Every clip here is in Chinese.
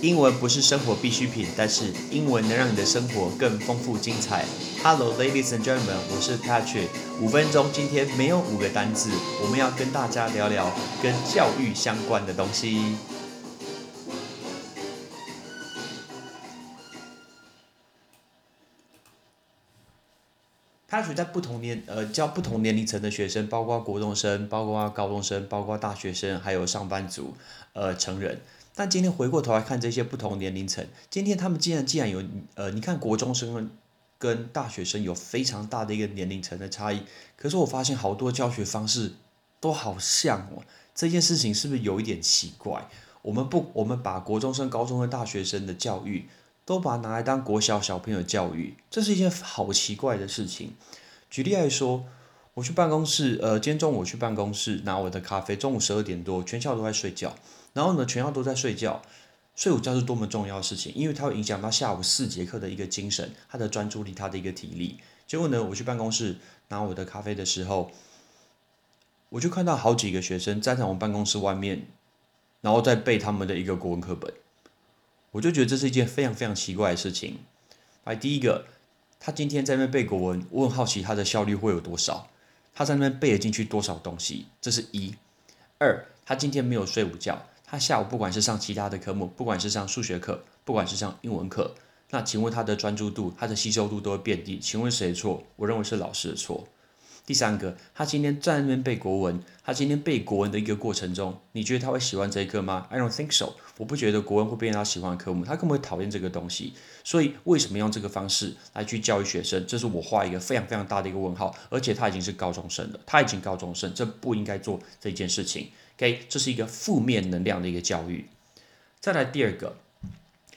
英文不是生活必需品，但是英文能让你的生活更丰富精彩。Hello, ladies and gentlemen，我是 Patrick。五分钟，今天没有五个单字，我们要跟大家聊聊跟教育相关的东西。Patrick 在不同年呃教不同年龄层的学生，包括国中生，包括高中生，包括大学生，还有上班族，呃成人。但今天回过头来看这些不同年龄层，今天他们竟然竟然有呃，你看国中生跟大学生有非常大的一个年龄层的差异，可是我发现好多教学方式都好像哦，这件事情是不是有一点奇怪？我们不，我们把国中生、高中生、大学生的教育都把拿来当国小小朋友教育，这是一件好奇怪的事情。举例来说，我去办公室，呃，今天中午我去办公室拿我的咖啡，中午十二点多，全校都在睡觉。然后呢，全校都在睡觉，睡午觉是多么重要的事情，因为它会影响到下午四节课的一个精神、他的专注力、他的一个体力。结果呢，我去办公室拿我的咖啡的时候，我就看到好几个学生站在我们办公室外面，然后在背他们的一个国文课本。我就觉得这是一件非常非常奇怪的事情。来，第一个，他今天在那背国文，我很好奇他的效率会有多少，他在那边背了进去多少东西，这是一。二，他今天没有睡午觉。他下午不管是上其他的科目，不管是上数学课，不管是上英文课，那请问他的专注度、他的吸收度都会变低。请问谁错？我认为是老师的错。第三个，他今天在那边背国文，他今天背国文的一个过程中，你觉得他会喜欢这一课吗？I don't think so。我不觉得国文会变成他喜欢的科目，他根本会讨厌这个东西。所以为什么用这个方式来去教育学生？这是我画一个非常非常大的一个问号。而且他已经是高中生了，他已经高中生，这不应该做这件事情。OK，这是一个负面能量的一个教育。再来第二个，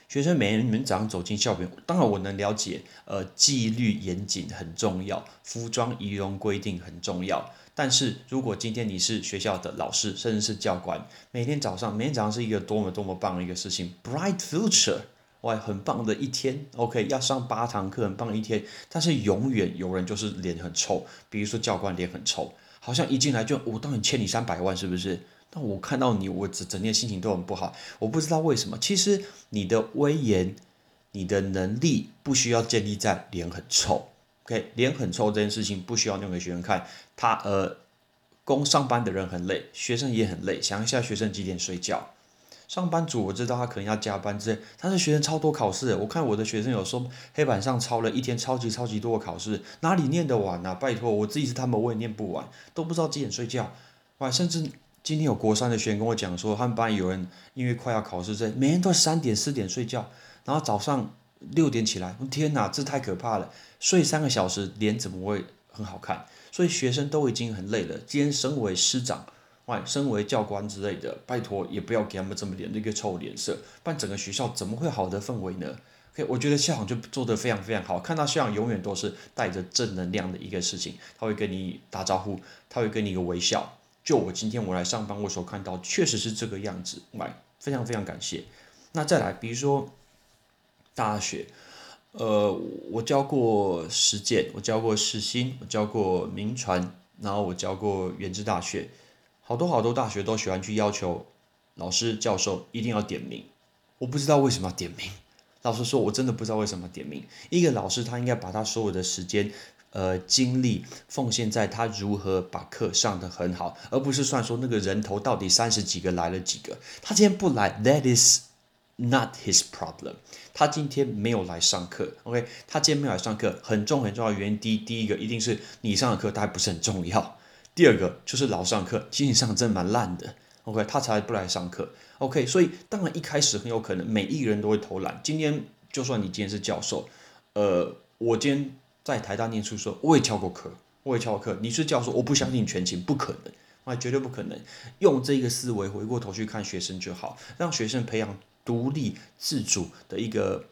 学生每天早上走进校园，当然我能了解，呃，纪律严谨很重要，服装仪容规定很重要。但是如果今天你是学校的老师，甚至是教官，每天早上，每天早上是一个多么多么棒的一个事情，bright future，哇，很棒的一天。OK，要上八堂课，很棒的一天。但是永远有人就是脸很臭，比如说教官脸很臭。好像一进来就我当然欠你三百万，是不是？但我看到你，我整整天心情都很不好。我不知道为什么。其实你的威严、你的能力不需要建立在脸很臭。OK，脸很臭这件事情不需要弄给学生看。他呃，工上班的人很累，学生也很累。想一下，学生几点睡觉？上班族我知道他可能要加班之类，但是学生超多考试，我看我的学生有说黑板上抄了一天超级超级多的考试，哪里念得完啊？拜托，我自己是他们我也念不完，都不知道几点睡觉。哇，甚至今天有国三的学生跟我讲说，他们班有人因为快要考试，这每天都三点四点睡觉，然后早上六点起来，天哪，这太可怕了！睡三个小时，脸怎么会很好看？所以学生都已经很累了。今天身为师长。外，身为教官之类的，拜托也不要给他们这么脸的一个臭脸色，不然整个学校怎么会好的氛围呢？OK，我觉得校长就做得非常非常好，看到校长永远都是带着正能量的一个事情，他会跟你打招呼，他会跟你一个微笑。就我今天我来上班，我所看到确实是这个样子，来，非常非常感谢。那再来，比如说大学，呃，我教过实践，我教过世新，我教过民传，然后我教过原治大学。好多好多大学都喜欢去要求老师教授一定要点名，我不知道为什么要点名。老实说，我真的不知道为什么点名。一个老师他应该把他所有的时间、呃精力奉献在他如何把课上得很好，而不是算说那个人头到底三十几个来了几个。他今天不来，That is not his problem。他今天没有来上课，OK？他今天没有来上课，很重很重要的原因，第一第一个一定是你上的课他还不是很重要。第二个就是老上课，经济上真蛮烂的。OK，他才不来上课。OK，所以当然一开始很有可能每一个人都会偷懒。今天就算你今天是教授，呃，我今天在台大念书的时候，我也翘过课，我也翘过课。你是教授，我不相信全勤，不可能，啊，绝对不可能。用这个思维回过头去看学生就好，让学生培养独立自主的一个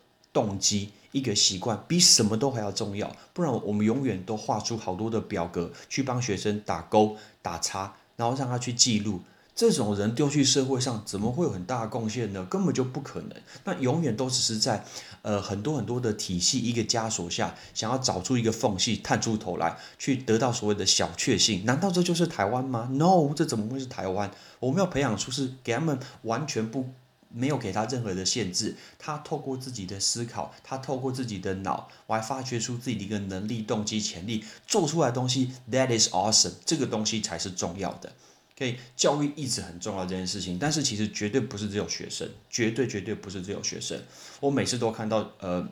动机。一个习惯比什么都还要重要，不然我们永远都画出好多的表格去帮学生打勾打叉，然后让他去记录。这种人丢去社会上，怎么会有很大的贡献呢？根本就不可能。那永远都只是在呃很多很多的体系一个枷锁下，想要找出一个缝隙，探出头来，去得到所谓的小确幸。难道这就是台湾吗？No，这怎么会是台湾？我们要培养出是给他们完全不没有给他任何的限制，他透过自己的思考，他透过自己的脑，我还发掘出自己的一个能力、动机、潜力，做出来的东西，That is awesome，这个东西才是重要的。OK，，教育一直很重要这件事情，但是其实绝对不是只有学生，绝对绝对不是只有学生。我每次都看到，呃，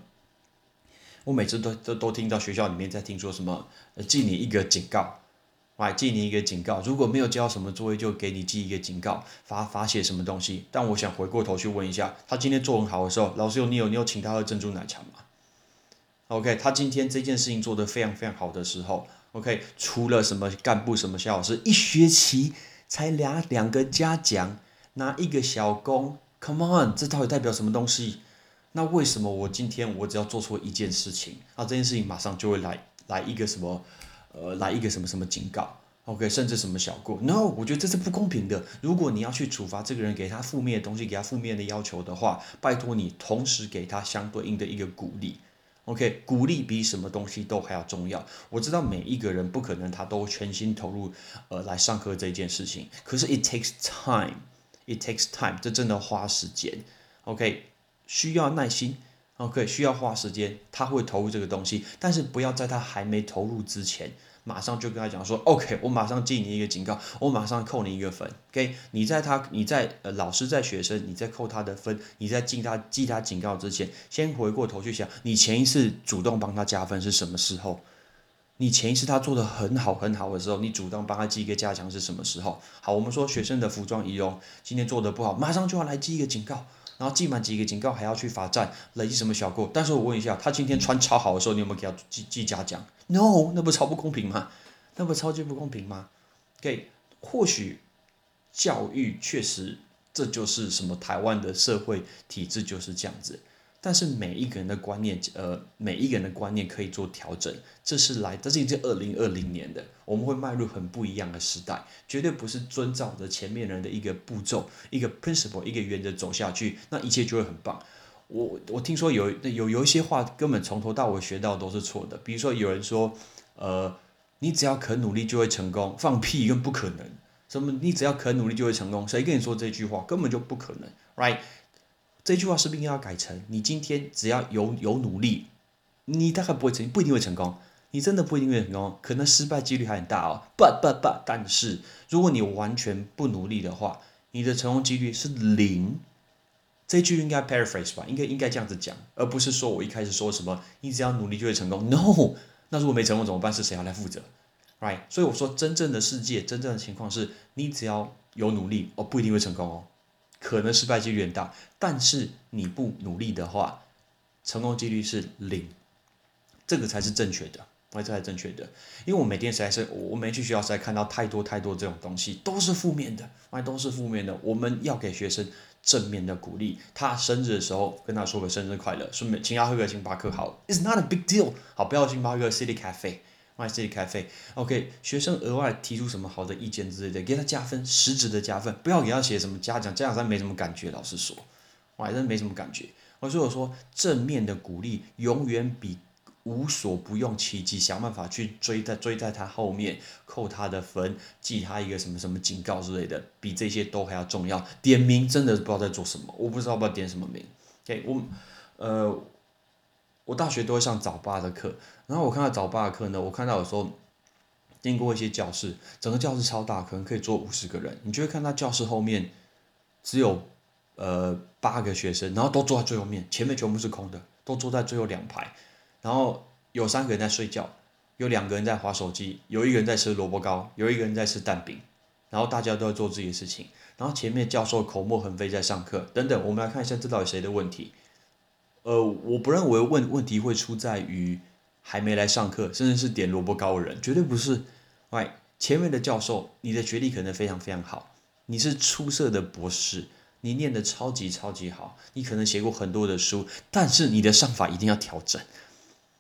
我每次都都都听到学校里面在听说什么，呃，记你一个警告。来记你一个警告，如果没有交什么作业，就给你记一个警告，罚罚写什么东西。但我想回过头去问一下，他今天作文好的时候，老师有你有你有请他喝珍珠奶茶吗？OK，他今天这件事情做得非常非常好的时候，OK，除了什么干部什么小老师，一学期才两两个嘉奖，拿一个小工，Come on，这到底代表什么东西？那为什么我今天我只要做错一件事情，那这件事情马上就会来来一个什么？呃，来一个什么什么警告，OK，甚至什么小过，No，我觉得这是不公平的。如果你要去处罚这个人，给他负面的东西，给他负面的要求的话，拜托你同时给他相对应的一个鼓励，OK，鼓励比什么东西都还要重要。我知道每一个人不可能他都全心投入，呃，来上课这件事情，可是 it takes time，it takes time，这真的花时间，OK，需要耐心。OK，需要花时间，他会投入这个东西，但是不要在他还没投入之前，马上就跟他讲说，OK，我马上记你一个警告，我马上扣你一个分。OK，你在他，你在呃老师在学生，你在扣他的分，你在记他记他警告之前，先回过头去想，你前一次主动帮他加分是什么时候？你前一次他做的很好很好的时候，你主动帮他记一个加强是什么时候？好，我们说学生的服装仪容今天做的不好，马上就要来记一个警告。然后记满几个警告，还要去罚站，累积什么小过？但是我问一下，他今天穿超好的时候，你有没有给他记记嘉奖？No，那不超不公平吗？那不超级不公平吗？OK，或许教育确实这就是什么台湾的社会体制就是这样子。但是每一个人的观念，呃，每一个人的观念可以做调整。这是来，这是已经二零二零年的，我们会迈入很不一样的时代，绝对不是遵照着前面人的一个步骤、一个 principle、一个原则走下去，那一切就会很棒。我我听说有有有一些话根本从头到尾学到都是错的，比如说有人说，呃，你只要肯努力就会成功，放屁，跟不可能。什么？你只要肯努力就会成功？谁跟你说这句话？根本就不可能，right？这句话是不是应该要改成：你今天只要有有努力，你大概不会成，不一定会成功。你真的不一定会成功，可能失败几率还很大哦。But but but，但是如果你完全不努力的话，你的成功几率是零。这句应该 paraphrase 吧？应该应该这样子讲，而不是说我一开始说什么你只要努力就会成功。No，那如果没成功怎么办？是谁要来负责？Right？所以我说真正的世界，真正的情况是你只要有努力，哦，不一定会成功哦。可能失败几率很大，但是你不努力的话，成功几率是零，这个才是正确的，这才是正确的。因为我每天实在是，我每去学校实在看到太多太多这种东西，都是负面的，哎，都是负面的。我们要给学生正面的鼓励。他生日的时候跟他说个生日快乐，顺便请他喝个星巴克，好，It's not a big deal，好，不要星巴克，City Cafe。My City Cafe，OK，学生额外提出什么好的意见之类的，给他加分，实质的加分，不要给他写什么嘉奖，嘉奖他没什么感觉，老实说，哇，真没什么感觉。我说我说正面的鼓励永远比无所不用其极，想办法去追在追在他后面，扣他的分，记他一个什么什么警告之类的，比这些都还要重要。点名真的不知道在做什么，我不知道要不要点什么名。OK，我呃。我大学都会上早八的课，然后我看到早八的课呢，我看到有时候经过一些教室，整个教室超大，可能可以坐五十个人，你就会看到教室后面只有呃八个学生，然后都坐在最后面，前面全部是空的，都坐在最后两排，然后有三个人在睡觉，有两个人在划手机，有一个人在吃萝卜糕，有一个人在吃蛋饼，然后大家都在做自己的事情，然后前面教授口沫横飞在上课，等等，我们来看一下这到底谁的问题。呃，我不认为问问题会出在于还没来上课，甚至是点萝卜糕的人，绝对不是。喂，前面的教授，你的学历可能非常非常好，你是出色的博士，你念的超级超级好，你可能写过很多的书，但是你的上法一定要调整，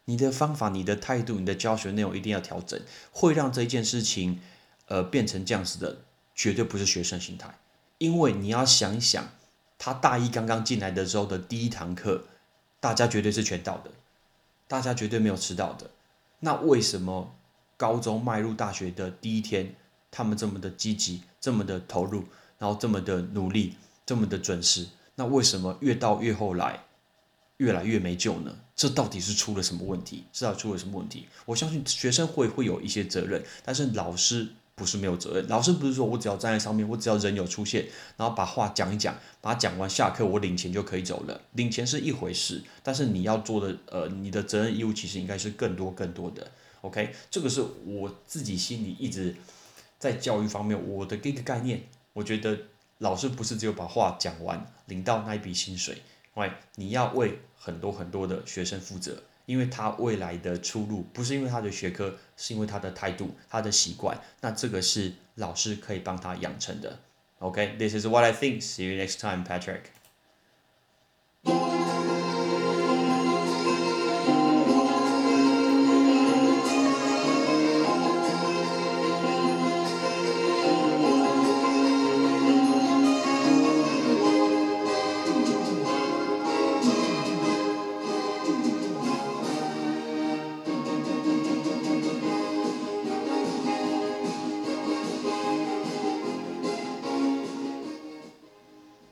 你的方法、你的态度、你的教学内容一定要调整，会让这件事情呃变成这样子的，绝对不是学生心态，因为你要想一想，他大一刚刚进来的时候的第一堂课。大家绝对是全到的，大家绝对没有迟到的。那为什么高中迈入大学的第一天，他们这么的积极，这么的投入，然后这么的努力，这么的准时？那为什么越到越后来，越来越没救呢？这到底是出了什么问题？知道出了什么问题？我相信学生会会有一些责任，但是老师不是没有责任。老师不是说我只要站在上面，我只要人有出现，然后把话讲一讲，把它讲完，下课我领钱就可以走了。领钱是一回事，但是你要做的，呃，你的责任义务其实应该是更多更多的。OK，这个是我自己心里一直在教育方面我的一个概念。我觉得老师不是只有把话讲完，领到那一笔薪水。喂，你要为很多很多的学生负责，因为他未来的出路不是因为他的学科，是因为他的态度、他的习惯。那这个是老师可以帮他养成的。OK，this is what I think. See you next time, Patrick.